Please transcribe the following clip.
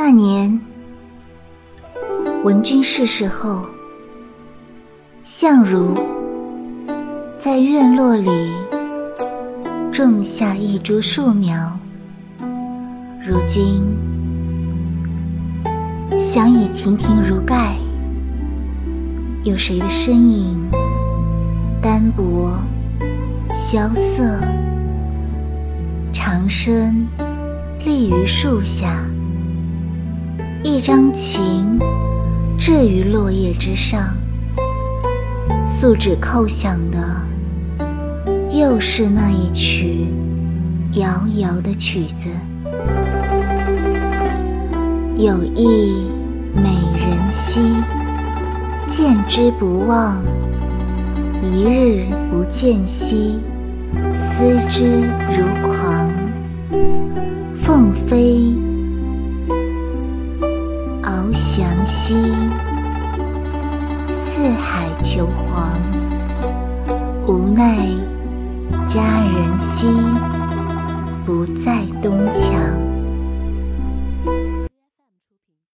那年，文君逝世后，相如在院落里种下一株树苗。如今，想已亭亭如盖，有谁的身影单薄、萧瑟？长身立于树下。一张琴置于落叶之上，素指叩响的，又是那一曲遥遥的曲子。有意美人兮，见之不忘；一日不见兮，思之兮，四海求凰。无奈佳人兮，不在东墙。